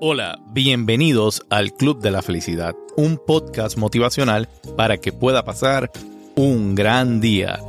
Hola, bienvenidos al Club de la Felicidad, un podcast motivacional para que pueda pasar un gran día.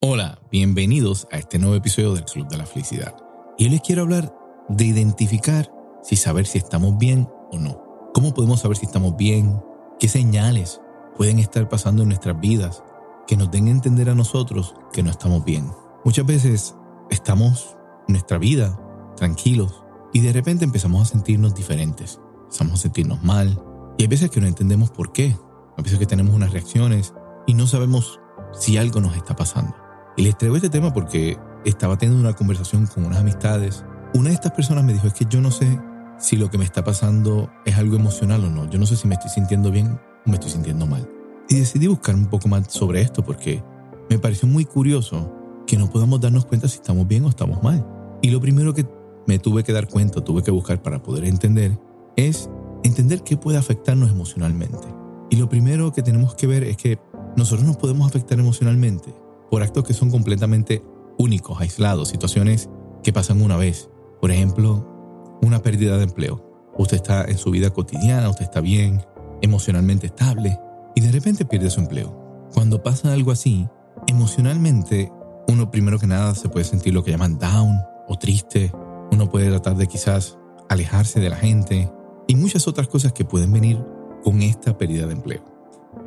Hola, bienvenidos a este nuevo episodio del Club de la Felicidad. Y hoy les quiero hablar de identificar si saber si estamos bien o no. ¿Cómo podemos saber si estamos bien? ¿Qué señales pueden estar pasando en nuestras vidas que nos den a entender a nosotros que no estamos bien? Muchas veces estamos en nuestra vida tranquilos y de repente empezamos a sentirnos diferentes, empezamos a sentirnos mal y hay veces que no entendemos por qué, a veces que tenemos unas reacciones y no sabemos si algo nos está pasando. Y les traigo este tema porque estaba teniendo una conversación con unas amistades. Una de estas personas me dijo, es que yo no sé si lo que me está pasando es algo emocional o no. Yo no sé si me estoy sintiendo bien o me estoy sintiendo mal. Y decidí buscar un poco más sobre esto porque me pareció muy curioso que no podamos darnos cuenta si estamos bien o estamos mal. Y lo primero que me tuve que dar cuenta, tuve que buscar para poder entender, es entender qué puede afectarnos emocionalmente. Y lo primero que tenemos que ver es que nosotros nos podemos afectar emocionalmente por actos que son completamente únicos, aislados, situaciones que pasan una vez. Por ejemplo, una pérdida de empleo. Usted está en su vida cotidiana, usted está bien, emocionalmente estable, y de repente pierde su empleo. Cuando pasa algo así, emocionalmente uno primero que nada se puede sentir lo que llaman down o triste. Uno puede tratar de quizás alejarse de la gente y muchas otras cosas que pueden venir con esta pérdida de empleo.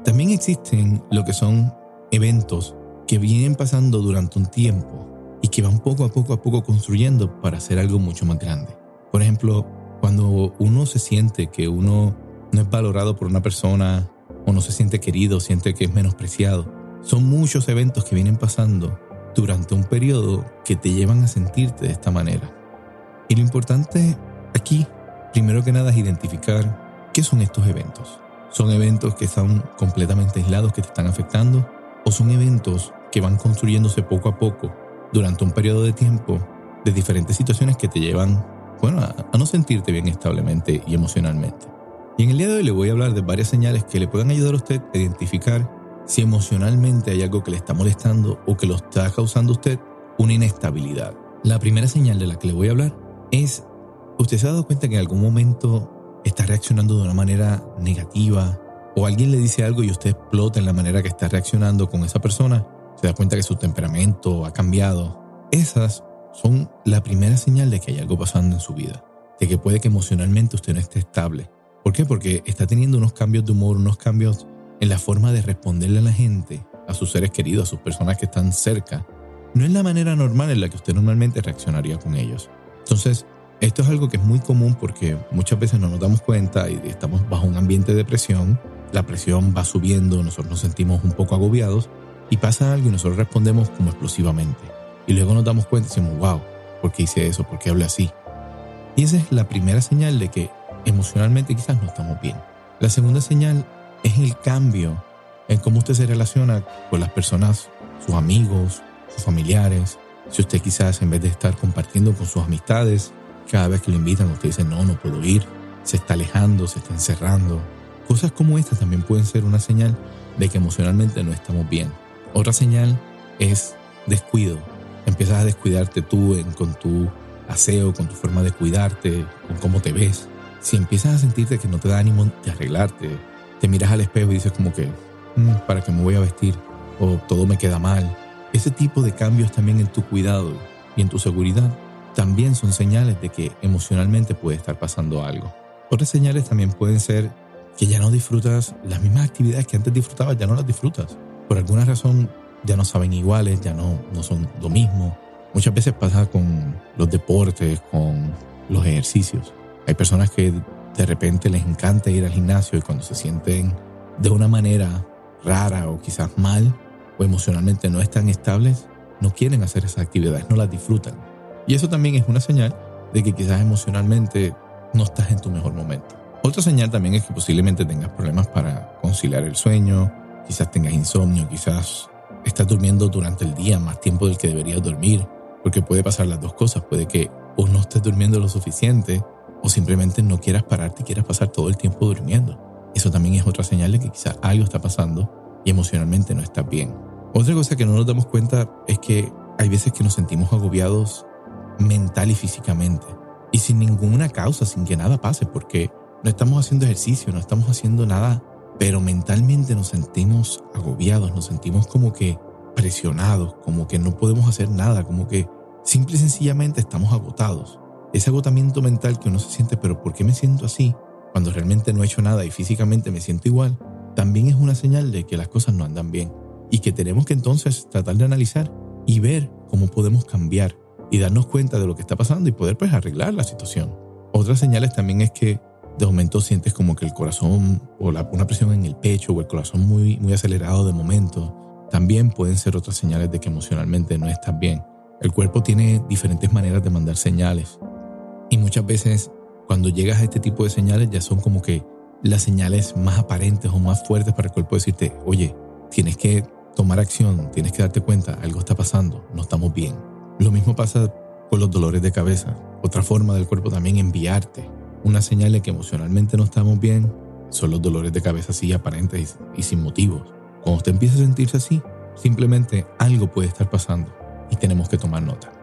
También existen lo que son eventos que vienen pasando durante un tiempo y que van poco a poco a poco construyendo para hacer algo mucho más grande. Por ejemplo, cuando uno se siente que uno no es valorado por una persona o no se siente querido, siente que es menospreciado, son muchos eventos que vienen pasando durante un periodo que te llevan a sentirte de esta manera. Y lo importante aquí, primero que nada, es identificar qué son estos eventos. ¿Son eventos que están completamente aislados, que te están afectando? ¿O son eventos que van construyéndose poco a poco durante un periodo de tiempo de diferentes situaciones que te llevan, bueno, a, a no sentirte bien establemente y emocionalmente? Y en el día de hoy le voy a hablar de varias señales que le puedan ayudar a usted a identificar si emocionalmente hay algo que le está molestando o que lo está causando usted una inestabilidad. La primera señal de la que le voy a hablar es, usted se ha dado cuenta que en algún momento está reaccionando de una manera negativa o alguien le dice algo y usted explota en la manera que está reaccionando con esa persona, se da cuenta que su temperamento ha cambiado. Esas son la primera señal de que hay algo pasando en su vida, de que puede que emocionalmente usted no esté estable. ¿Por qué? Porque está teniendo unos cambios de humor, unos cambios en la forma de responderle a la gente, a sus seres queridos, a sus personas que están cerca, no es la manera normal en la que usted normalmente reaccionaría con ellos. Entonces, esto es algo que es muy común porque muchas veces no nos damos cuenta y estamos bajo un ambiente de presión, la presión va subiendo, nosotros nos sentimos un poco agobiados y pasa algo y nosotros respondemos como explosivamente. Y luego nos damos cuenta y decimos, wow, ¿por qué hice eso? ¿Por qué hablé así? Y esa es la primera señal de que emocionalmente quizás no estamos bien. La segunda señal es el cambio en cómo usted se relaciona con las personas, sus amigos, sus familiares. Si usted quizás en vez de estar compartiendo con sus amistades, cada vez que lo invitan usted dice, no, no puedo ir, se está alejando, se está encerrando. Cosas como estas también pueden ser una señal de que emocionalmente no estamos bien. Otra señal es descuido. Empiezas a descuidarte tú en, con tu aseo, con tu forma de cuidarte, con cómo te ves. Si empiezas a sentirte que no te da ánimo de arreglarte, te miras al espejo y dices como que, mm, ¿para qué me voy a vestir? O todo me queda mal. Ese tipo de cambios también en tu cuidado y en tu seguridad también son señales de que emocionalmente puede estar pasando algo. Otras señales también pueden ser que ya no disfrutas las mismas actividades que antes disfrutabas, ya no las disfrutas. Por alguna razón ya no saben iguales, ya no, no son lo mismo. Muchas veces pasa con los deportes, con los ejercicios. Hay personas que de repente les encanta ir al gimnasio y cuando se sienten de una manera rara o quizás mal, o emocionalmente no están estables, no quieren hacer esas actividades, no las disfrutan. Y eso también es una señal de que quizás emocionalmente no estás en tu mejor momento. Otra señal también es que posiblemente tengas problemas para conciliar el sueño, quizás tengas insomnio, quizás estás durmiendo durante el día más tiempo del que deberías dormir, porque puede pasar las dos cosas, puede que o no estés durmiendo lo suficiente o simplemente no quieras pararte y quieras pasar todo el tiempo durmiendo. Eso también es otra señal de que quizás algo está pasando y emocionalmente no estás bien. Otra cosa que no nos damos cuenta es que hay veces que nos sentimos agobiados mental y físicamente y sin ninguna causa, sin que nada pase, porque no estamos haciendo ejercicio, no estamos haciendo nada, pero mentalmente nos sentimos agobiados, nos sentimos como que presionados, como que no podemos hacer nada, como que simple y sencillamente estamos agotados ese agotamiento mental que uno se siente, pero ¿por qué me siento así? Cuando realmente no he hecho nada y físicamente me siento igual, también es una señal de que las cosas no andan bien y que tenemos que entonces tratar de analizar y ver cómo podemos cambiar y darnos cuenta de lo que está pasando y poder pues arreglar la situación. Otras señales también es que de momento sientes como que el corazón o una presión en el pecho o el corazón muy, muy acelerado de momento. También pueden ser otras señales de que emocionalmente no estás bien. El cuerpo tiene diferentes maneras de mandar señales y muchas veces cuando llegas a este tipo de señales ya son como que las señales más aparentes o más fuertes para el cuerpo decirte, oye, tienes que tomar acción, tienes que darte cuenta, algo está pasando, no estamos bien. Lo mismo pasa con los dolores de cabeza. Otra forma del cuerpo también enviarte una señal de que emocionalmente no estamos bien son los dolores de cabeza así aparentes y sin motivos. Cuando usted empieza a sentirse así, simplemente algo puede estar pasando y tenemos que tomar nota.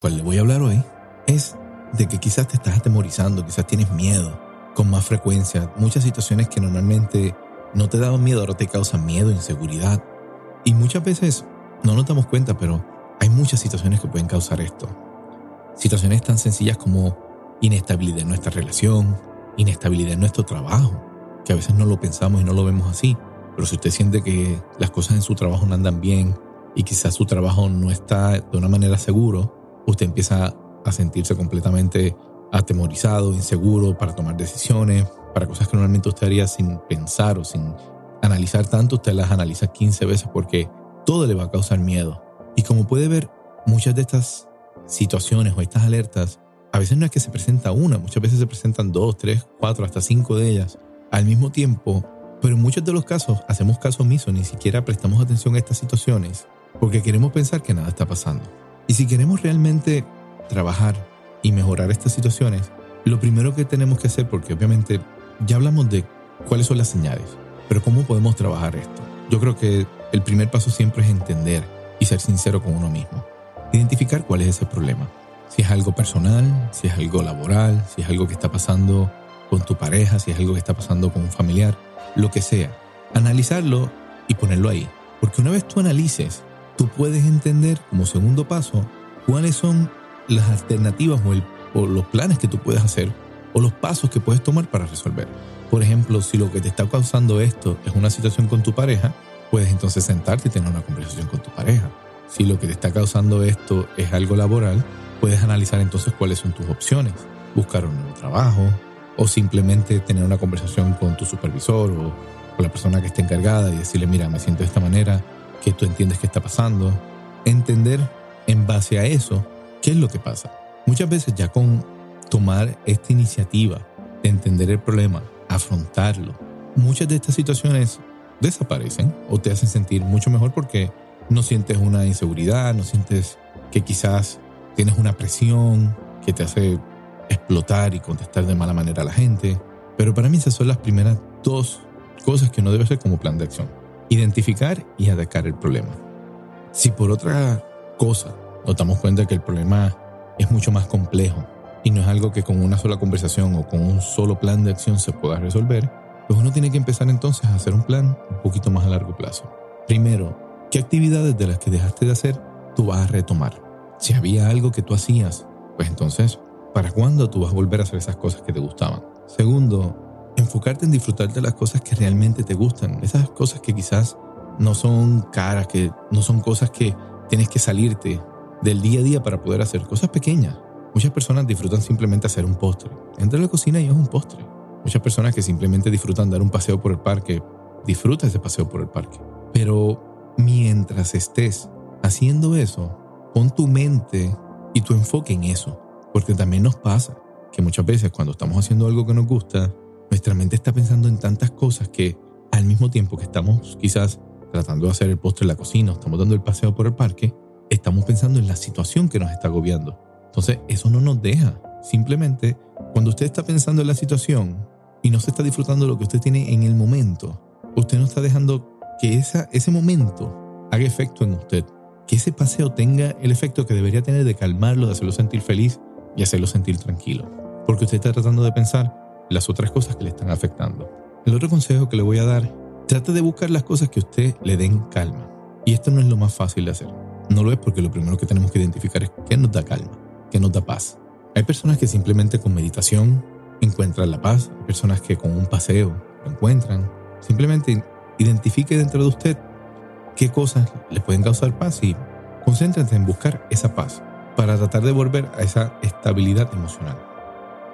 cual le voy a hablar hoy es de que quizás te estás atemorizando, quizás tienes miedo con más frecuencia. Muchas situaciones que normalmente no te daban miedo ahora te causan miedo, inseguridad. Y muchas veces no nos damos cuenta, pero hay muchas situaciones que pueden causar esto. Situaciones tan sencillas como inestabilidad en nuestra relación, inestabilidad en nuestro trabajo, que a veces no lo pensamos y no lo vemos así. Pero si usted siente que las cosas en su trabajo no andan bien y quizás su trabajo no está de una manera seguro, usted empieza a sentirse completamente atemorizado, inseguro para tomar decisiones, para cosas que normalmente usted haría sin pensar o sin analizar tanto, usted las analiza 15 veces porque todo le va a causar miedo. Y como puede ver, muchas de estas situaciones o estas alertas, a veces no es que se presenta una, muchas veces se presentan dos, tres, cuatro, hasta cinco de ellas al mismo tiempo, pero en muchos de los casos hacemos caso omiso, ni siquiera prestamos atención a estas situaciones porque queremos pensar que nada está pasando. Y si queremos realmente trabajar y mejorar estas situaciones, lo primero que tenemos que hacer, porque obviamente ya hablamos de cuáles son las señales, pero cómo podemos trabajar esto. Yo creo que el primer paso siempre es entender y ser sincero con uno mismo. Identificar cuál es ese problema. Si es algo personal, si es algo laboral, si es algo que está pasando con tu pareja, si es algo que está pasando con un familiar, lo que sea. Analizarlo y ponerlo ahí. Porque una vez tú analices tú puedes entender como segundo paso cuáles son las alternativas o, los planes que tú puedes hacer o los pasos que puedes tomar para resolver. Por ejemplo, si lo que te está causando esto es una situación con tu pareja, puedes entonces sentarte y tener una conversación con tu pareja. Si lo que te está causando esto es algo laboral, puedes analizar entonces cuáles son tus opciones. Buscar un nuevo trabajo o simplemente tener una conversación con tu supervisor o con la persona que esté encargada y decirle, mira, me siento de esta manera, que tú entiendes qué está pasando, entender en base a eso qué es lo que pasa. Muchas veces ya con tomar esta iniciativa de entender el problema, afrontarlo, muchas de estas situaciones desaparecen o te hacen sentir mucho mejor porque no sientes una inseguridad, no sientes que quizás tienes una presión que te hace explotar y contestar de mala manera a la gente. Pero para mí esas son las primeras dos cosas que uno debe hacer como plan de acción identificar y atacar el problema. Si por otra cosa nos damos cuenta que el problema es mucho más complejo y no es algo que con una sola conversación o con un solo plan de acción se pueda resolver, pues uno tiene que empezar entonces a hacer un plan un poquito más a largo plazo. Primero, ¿qué actividades de las que dejaste de hacer tú vas a retomar? Si había algo que tú hacías, pues entonces, ¿para cuándo tú vas a volver a hacer esas cosas que te gustaban? Segundo, enfocarte en disfrutar de las cosas que realmente te gustan, esas cosas que quizás no son caras, que no son cosas que tienes que salirte del día a día para poder hacer cosas pequeñas. Muchas personas disfrutan simplemente hacer un postre. Entra a la cocina y es un postre. Muchas personas que simplemente disfrutan dar un paseo por el parque, disfruta ese paseo por el parque. Pero mientras estés haciendo eso, pon tu mente y tu enfoque en eso. Porque también nos pasa que muchas veces cuando estamos haciendo algo que nos gusta, nuestra mente está pensando en tantas cosas que al mismo tiempo que estamos quizás tratando de hacer el postre en la cocina, estamos dando el paseo por el parque, estamos pensando en la situación que nos está agobiando. Entonces, eso no nos deja. Simplemente, cuando usted está pensando en la situación y no se está disfrutando de lo que usted tiene en el momento, usted no está dejando que esa, ese momento haga efecto en usted. Que ese paseo tenga el efecto que debería tener de calmarlo, de hacerlo sentir feliz y hacerlo sentir tranquilo. Porque usted está tratando de pensar las otras cosas que le están afectando. El otro consejo que le voy a dar, trate de buscar las cosas que a usted le den calma. Y esto no es lo más fácil de hacer. No lo es porque lo primero que tenemos que identificar es qué nos da calma, qué nos da paz. Hay personas que simplemente con meditación encuentran la paz, hay personas que con un paseo lo encuentran. Simplemente identifique dentro de usted qué cosas le pueden causar paz y concéntrate en buscar esa paz para tratar de volver a esa estabilidad emocional.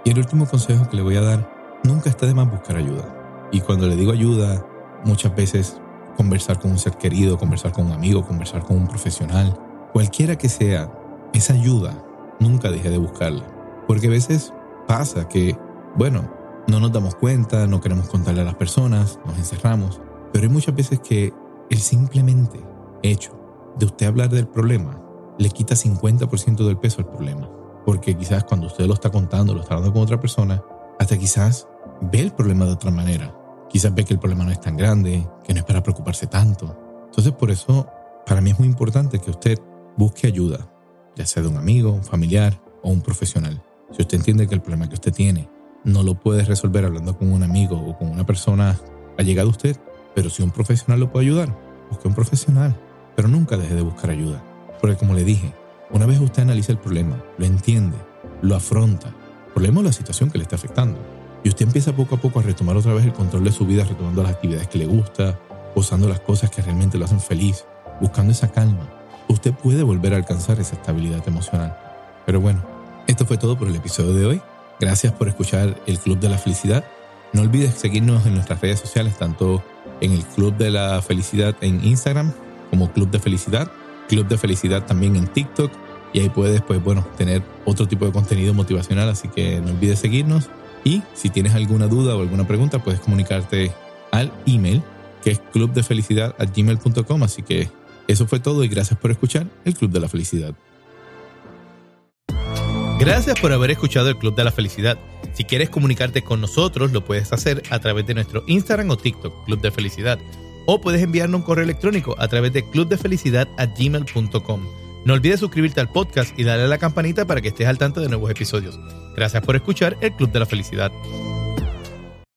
Y el último consejo que le voy a dar, nunca está de más buscar ayuda. Y cuando le digo ayuda, muchas veces conversar con un ser querido, conversar con un amigo, conversar con un profesional, cualquiera que sea, esa ayuda, nunca deje de buscarla. Porque a veces pasa que, bueno, no nos damos cuenta, no queremos contarle a las personas, nos encerramos, pero hay muchas veces que el simplemente hecho de usted hablar del problema le quita 50% del peso al problema. Porque quizás cuando usted lo está contando, lo está hablando con otra persona, hasta quizás ve el problema de otra manera quizás ve que el problema no es tan grande, que no es para preocuparse tanto. Entonces por eso para mí es muy importante que usted busque ayuda, ya sea de un amigo, un familiar o un profesional. Si usted entiende que el problema que usted tiene no lo puede resolver hablando con un amigo o con una persona allegada a usted, pero si un profesional lo puede ayudar, busque un profesional. Pero nunca deje de buscar ayuda. Porque como le dije, una vez usted analiza el problema, lo entiende, lo afronta, el problema la situación que le está afectando y usted empieza poco a poco a retomar otra vez el control de su vida, retomando las actividades que le gusta, usando las cosas que realmente lo hacen feliz, buscando esa calma. Usted puede volver a alcanzar esa estabilidad emocional. Pero bueno, esto fue todo por el episodio de hoy. Gracias por escuchar el Club de la Felicidad. No olvides seguirnos en nuestras redes sociales, tanto en el Club de la Felicidad en Instagram como Club de Felicidad, Club de Felicidad también en TikTok y ahí puedes pues bueno tener otro tipo de contenido motivacional, así que no olvides seguirnos y si tienes alguna duda o alguna pregunta, puedes comunicarte al email que es clubdefelicidad.gmail.com. Así que eso fue todo y gracias por escuchar el Club de la Felicidad. Gracias por haber escuchado el Club de la Felicidad. Si quieres comunicarte con nosotros, lo puedes hacer a través de nuestro Instagram o TikTok, Club de Felicidad. O puedes enviarnos un correo electrónico a través de clubdefelicidad.gmail.com. No olvides suscribirte al podcast y darle a la campanita para que estés al tanto de nuevos episodios. Gracias por escuchar el Club de la Felicidad.